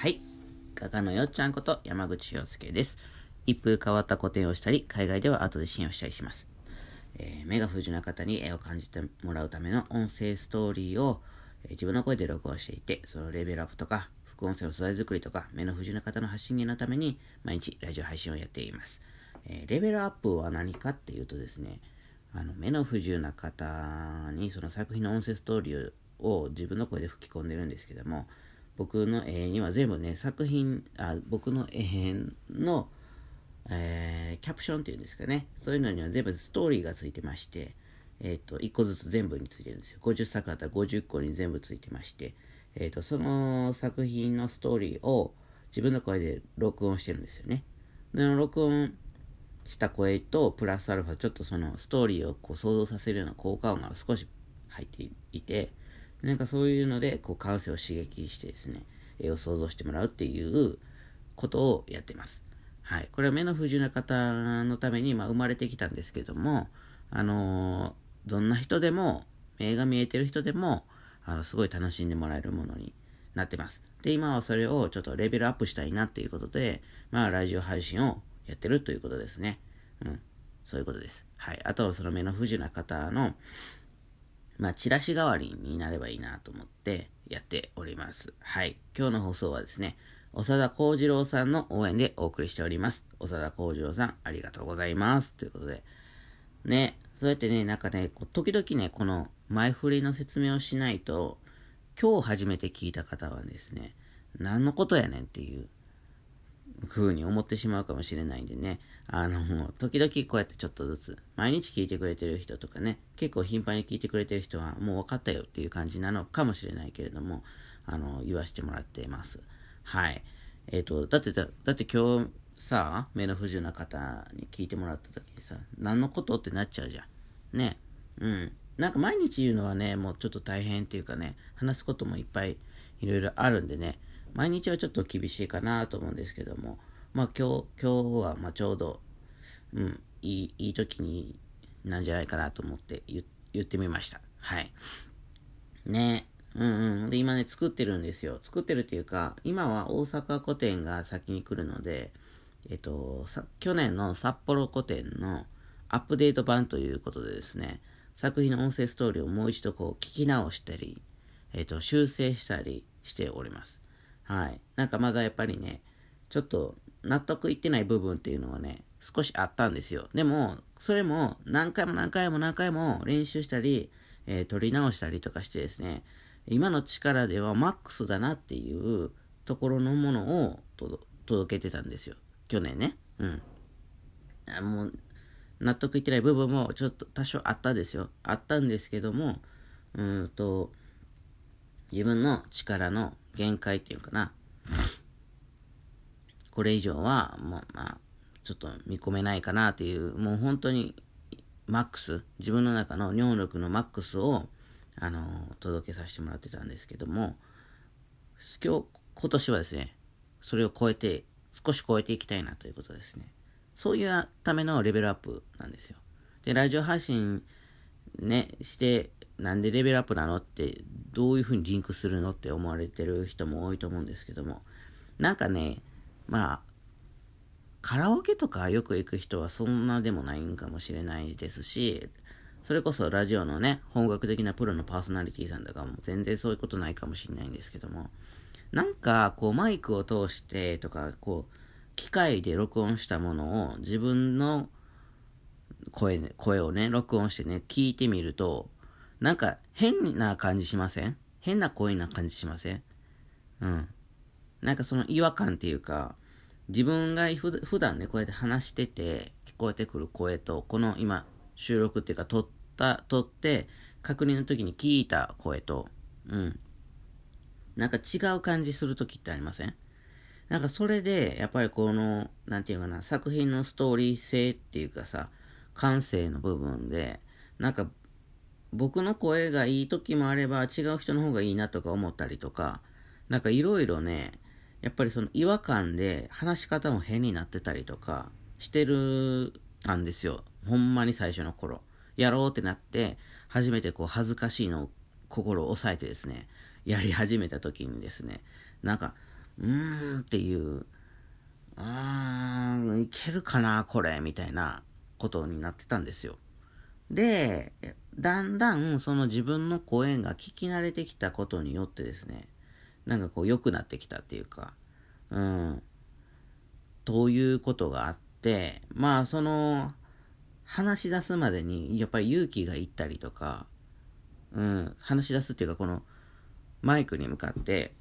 はい。画家のよっちゃんこと山口洋介です。一風変わった個展をしたり、海外では後で信用したりします。えー目が不自由な方に絵を感じてもらうための音声ストーリーを、えー自分の声で録音していて、そのレベルアップとか、副音声の素材作りとか、目の不自由な方の発信源のために、毎日ラジオ配信をやっています。えーレベルアップは何かっていうとですね、あの目の不自由な方にその作品の音声ストーリーを自分の声で吹き込んでるんですけども、僕の絵には全部ね、作品、あ僕の絵の、えーキャプションっていうんですかね、そういうのには全部ストーリーがついてまして、えっ、と、1個ずつ全部についてるんですよ。50作あったら50個に全部ついてまして、えっ、と、その作品のストーリーを自分の声で録音してるんですよね。で、録音した声と、プラスアルファ、ちょっとそのストーリーをこう想像させるような効果音が少し入っていて、なんかそういうので、こう感性を刺激してですね、絵を想像してもらうっていうことをやってます。はい。これは目の不自由な方のために、まあ、生まれてきたんですけども、あのーどんな人でも、目が見えてる人でも、あの、すごい楽しんでもらえるものになってます。で、今はそれをちょっとレベルアップしたいなっていうことで、まあ、ラジオ配信をやってるということですね。うん。そういうことです。はい。あとはその目の不自由な方の、まあ、チラシ代わりになればいいなと思ってやっております。はい。今日の放送はですね、長田幸次郎さんの応援でお送りしております。長田幸次郎さん、ありがとうございます。ということで、ね、そうやってね、なんかね、時々ね、この前振りの説明をしないと、今日初めて聞いた方はですね、何のことやねんっていう風に思ってしまうかもしれないんでね、あの、時々こうやってちょっとずつ、毎日聞いてくれてる人とかね、結構頻繁に聞いてくれてる人はもう分かったよっていう感じなのかもしれないけれども、あの、言わせてもらっています。はい。えっ、と、だってだ、だって今日さ、目の不自由な方に聞いてもらった時にさ、何のことってなっちゃうじゃん。ね。うん。なんか毎日言うのはね、もうちょっと大変っていうかね、話すこともいっぱいいろいろあるんでね、毎日はちょっと厳しいかなと思うんですけども、まあ今日、今日はまちょうど、うん、いい、いい時になんじゃないかなと思って言ってみました。はい。ねうんうん。で、今ね、作ってるんですよ。作ってるっていうか、今は大阪古典が先に来るので、えっと、去年の札幌古典のアップデート版ということでですね、作品の音声ストーリーをもう一度こう聞き直したり、えっと、修正したりしております。はい。なんかまだやっぱりね、ちょっと納得いってない部分っていうのはね、少しあったんですよ。でも、それも何回も何回も何回も練習したり、えー撮り直したりとかしてですね、今の力ではマックスだなっていうところのものを届けてたんですよ。去年ね。うん。あもう、納得いってない部分もちょっと多少あったですよ。あったんですけども、うんと、自分の力の限界っていうかな、これ以上は、もう、まあ、ちょっと見込めないかなっていう、もう本当に、マックス、自分の中の尿力のマックスを、あの、届けさせてもらってたんですけども、今日、今年はですね、それを超えて、少し超えていきたいなということですね。そういうためのレベルアップなんですよ。で、ラジオ配信ね、して、なんでレベルアップなのって、どういうふうにリンクするのって思われてる人も多いと思うんですけども、なんかね、まあ、カラオケとかよく行く人はそんなでもないんかもしれないですし、それこそラジオのね、本格的なプロのパーソナリティさんとかも全然そういうことないかもしれないんですけども、なんかこうマイクを通してとか、こう、機械で録音したものを自分の声,、声をね、録音してね、聞いてみると、なんか変な感じしません？変な声な感じしません？うん。なんかその違和感っていうか、自分が普段ね、こうやって話してて、聞こえてくる声と、この今、収録っていうか、撮った、撮って、確認の時に聞いた声と、うん。なんか違う感じする時ってありません？なんかそれで、やっぱりこの、なんていうかな、作品のストーリー性っていうかさ、感性の部分で、なんか、僕の声がいい時もあれば、違う人の方がいいなとか思ったりとか、なんかいろいろね、やっぱりその違和感で話し方も変になってたりとかしてるたんですよ。ほんまに最初の頃。やろうってなって、初めてこう恥ずかしいのを心を抑えてですね、やり始めた時にですね、なんか、うーんっていう、あーん、いけるかな、これ、みたいなことになってたんですよ。で、だんだんその自分の声が聞き慣れてきたことによってですね、なんかこう良くなってきたっていうか、うん、ということがあって、まあその、話し出すまでにやっぱり勇気がいったりとか、うん、話し出すっていうかこのマイクに向かって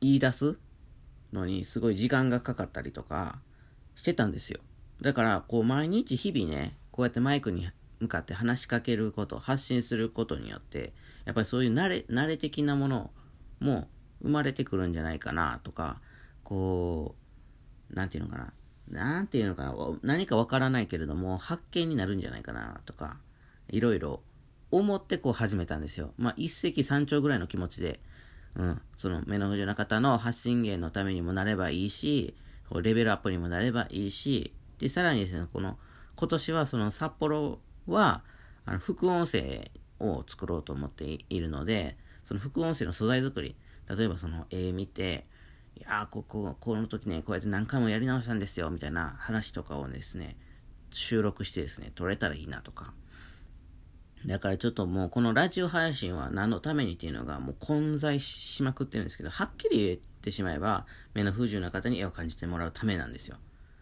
言い出すのにすごい時間がかかったりとかしてたんですよ。だからこう毎日日々ね、こうやってマイクに向かって話しかけること、発信することによって、やっぱりそういう慣れ、慣れ的なものも生まれてくるんじゃないかなとか、こう、なんていうのかな。なんていうのかな。何かわからないけれども、発見になるんじゃないかなとか、いろいろ思ってこう始めたんですよ。まあ、一石三鳥ぐらいの気持ちで、うん、その目の不自由な方の発信源のためにもなればいいし、レベルアップにもなればいいし、で、さらにですね、この、今年はその札幌は、あの、副音声を作ろうと思っているので、その副音声の素材作り、例えばその絵見て、いやここ、この時ね、こうやって何回もやり直したんですよ、みたいな話とかをですね、収録してですね、撮れたらいいなとか。だからちょっともうこのラジオ配信は何のためにっていうのがもう混在しまくってるんですけど、はっきり言ってしまえば、目の不自由な方に絵を感じてもらうためなんですよ。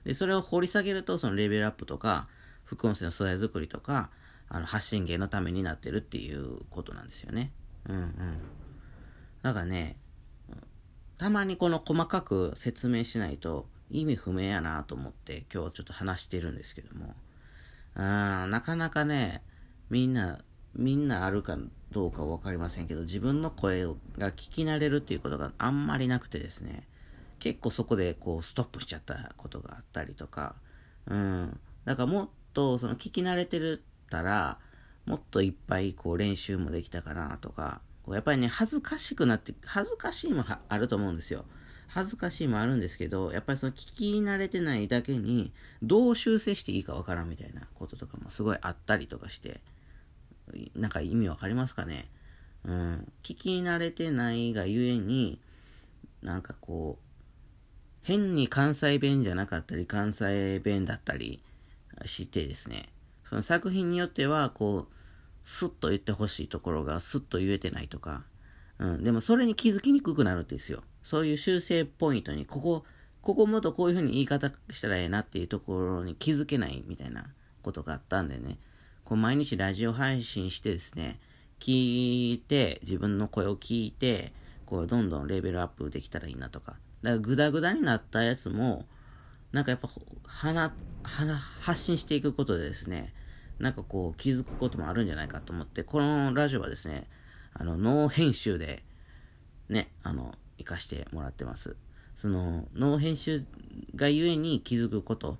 で、それを掘り下げると、そのレベルアップとか、副音声の素材作りとか、あの、発信源のためになってるっていうことなんですよね。うんうん。だからね、たまにこの細かく説明しないと意味不明やなと思って今日ちょっと話してるんですけども、あなかなかね、みんな、みんなあるかどうかわかりませんけど、自分の声が聞き慣れるっていうことがあんまりなくてですね、結構そこでこうストップしちゃったことがあったりとか、うん。だからもっとその聞き慣れてるったら、もっといっぱいこう練習もできたかなとか、こうやっぱりね、恥ずかしくなって、恥ずかしいもあると思うんですよ。恥ずかしいもあるんですけど、やっぱりその聞き慣れてないだけに、どう修正していいかわからんみたいなこととかもすごいあったりとかして、なんか意味わかりますかね？うん。聞き慣れてないがゆえに、なんかこう、変に関西弁じゃなかったり、関西弁だったりしてですね、その作品によっては、こう、スッと言ってほしいところがスッと言えてないとか、うん、でもそれに気づきにくくなるんですよ。そういう修正ポイントに、ここ、ここもっとこういう風に言い方したらええなっていうところに気づけないみたいなことがあったんでね、こう毎日ラジオ配信してですね、聞いて、自分の声を聞いて、こうどんどんレベルアップできたらいいなとか。だからグダグダになったやつも、なんかやっぱ、鼻、鼻、発信していくことでですね、なんかこう気づくこともあるんじゃないかと思って、このラジオはですね、あの、ノー編集で、ね、あの、活かしてもらってます。その、ノー編集がゆえに気づくこと、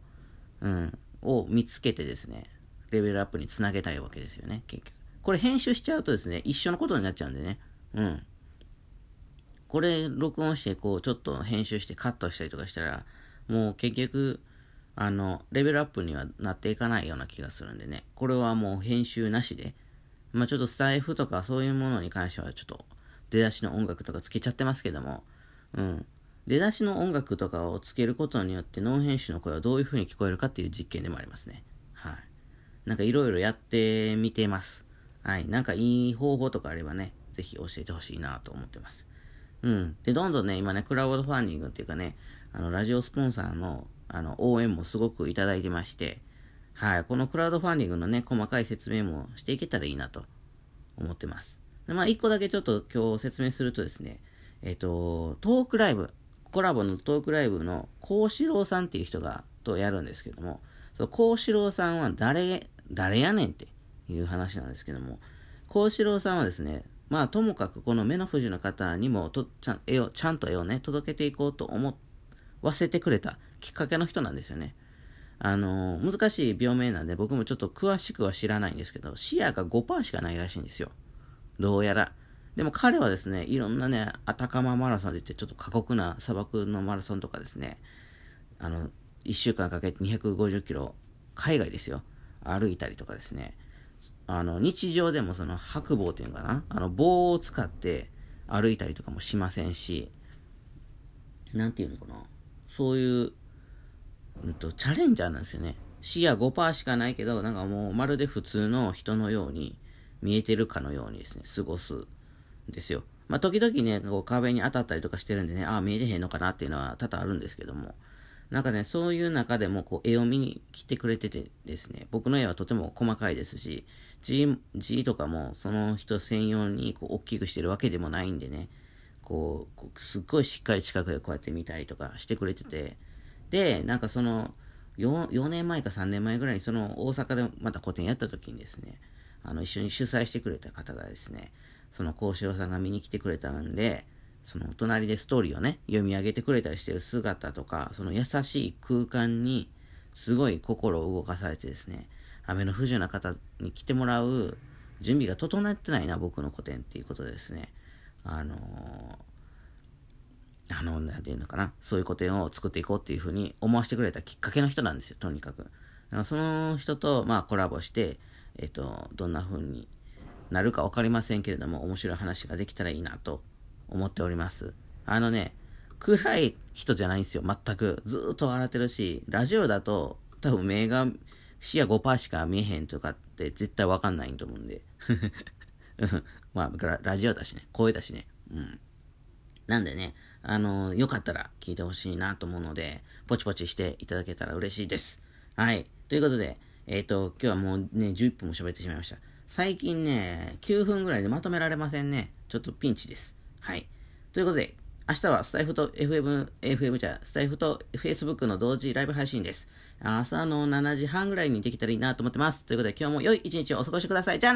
うん、を見つけてですね、レベルアップにつなげたいわけですよね、結局。これ編集しちゃうとですね、一緒のことになっちゃうんでね、うん。これ録音して、こう、ちょっと編集してカットしたりとかしたら、もう結局、あの、レベルアップにはなっていかないような気がするんでね。これはもう編集なしで。まあちょっとスタイフとかそういうものに関してはちょっと出だしの音楽とかつけちゃってますけども、うん。出だしの音楽とかをつけることによってノン編集の声はどういう風に聞こえるかっていう実験でもありますね。はい。なんかいろいろやってみてます。はい。なんかいい方法とかあればね、ぜひ教えてほしいなと思ってます。うん。で、どんどんね、今ね、クラウドファンディングっていうかね、あの、ラジオスポンサーのあの、応援もすごくいただいてまして、はい、このクラウドファンディングのね、細かい説明もしていけたらいいなと思ってます。でまあ、一個だけちょっと今日説明するとですね、えっ、と、トークライブ、コラボのトークライブの幸四郎さんっていう人が、とやるんですけども、その幸四郎さんは誰、誰やねんっていう話なんですけども、幸四郎さんはですね、まあ、ともかくこの目の不自由な方にもとちゃん絵を、ちゃんと絵をね、届けていこうと思っわせてくれたきっかけの人なんですよね。あの、難しい病名なんで僕もちょっと詳しくは知らないんですけど、視野が5%しかないらしいんですよ。どうやら。でも彼はですね、いろんなね、アタカママラソンで言ってちょっと過酷な砂漠のマラソンとかですね、あの、1週間かけて250キロ、海外ですよ、歩いたりとかですね、あの、日常でもその白棒っていうのかな、あの、棒を使って歩いたりとかもしませんし、なんていうのかな？そういう、うんと、チャレンジャーなんですよね。視野5%しかないけど、なんかもうまるで普通の人のように見えてるかのようにですね、過ごすんですよ。まあ、時々ね、こう壁に当たったりとかしてるんでね、ああ、見えてへんのかなっていうのは多々あるんですけども、なんかね、そういう中でもこう絵を見に来てくれててですね、僕の絵はとても細かいですし、字字とかもその人専用にこう大きくしてるわけでもないんでね、こう、すっごいしっかり近くでこうやって見たりとかしてくれてて、で、なんかその4、4年前か3年前ぐらいにその大阪でまた個展やった時にですね、あの一緒に主催してくれた方がですね、その幸四郎さんが見に来てくれたんで、その隣でストーリーをね、読み上げてくれたりしてる姿とか、その優しい空間に、すごい心を動かされてですね、雨の不自由な方に来てもらう準備が整ってないな、僕の個展っていうことでですね、あのー、あの、なんていうのかな、そういう個展を作っていこうっていうふうに思わせてくれたきっかけの人なんですよ、とにかく。だかその人と、まあ、コラボして、えっ、と、どんな風になるか分かりませんけれども、面白い話ができたらいいなと思っております。あのね、暗い人じゃないんですよ、全く。ずっと笑ってるし、ラジオだと多分目が視野5%しか見えへんとかって絶対わかんないと思うんで。まあラ、ジオだしね、声だしね。うん。なんでね、あのー、よかったら聞いてほしいなと思うので、ポチポチしていただけたら嬉しいです。はい。ということで、えっ、ー、と、今日はもうね、11分も喋ってしまいました。最近ね、9分ぐらいでまとめられませんね。ちょっとピンチです。はい。ということで、明日はスタイフと FM、FM じゃ、スタイフと Facebook の同時ライブ配信です。朝の7時半ぐらいにできたらいいなと思ってます。ということで今日も良い一日をお過ごしください。じゃあ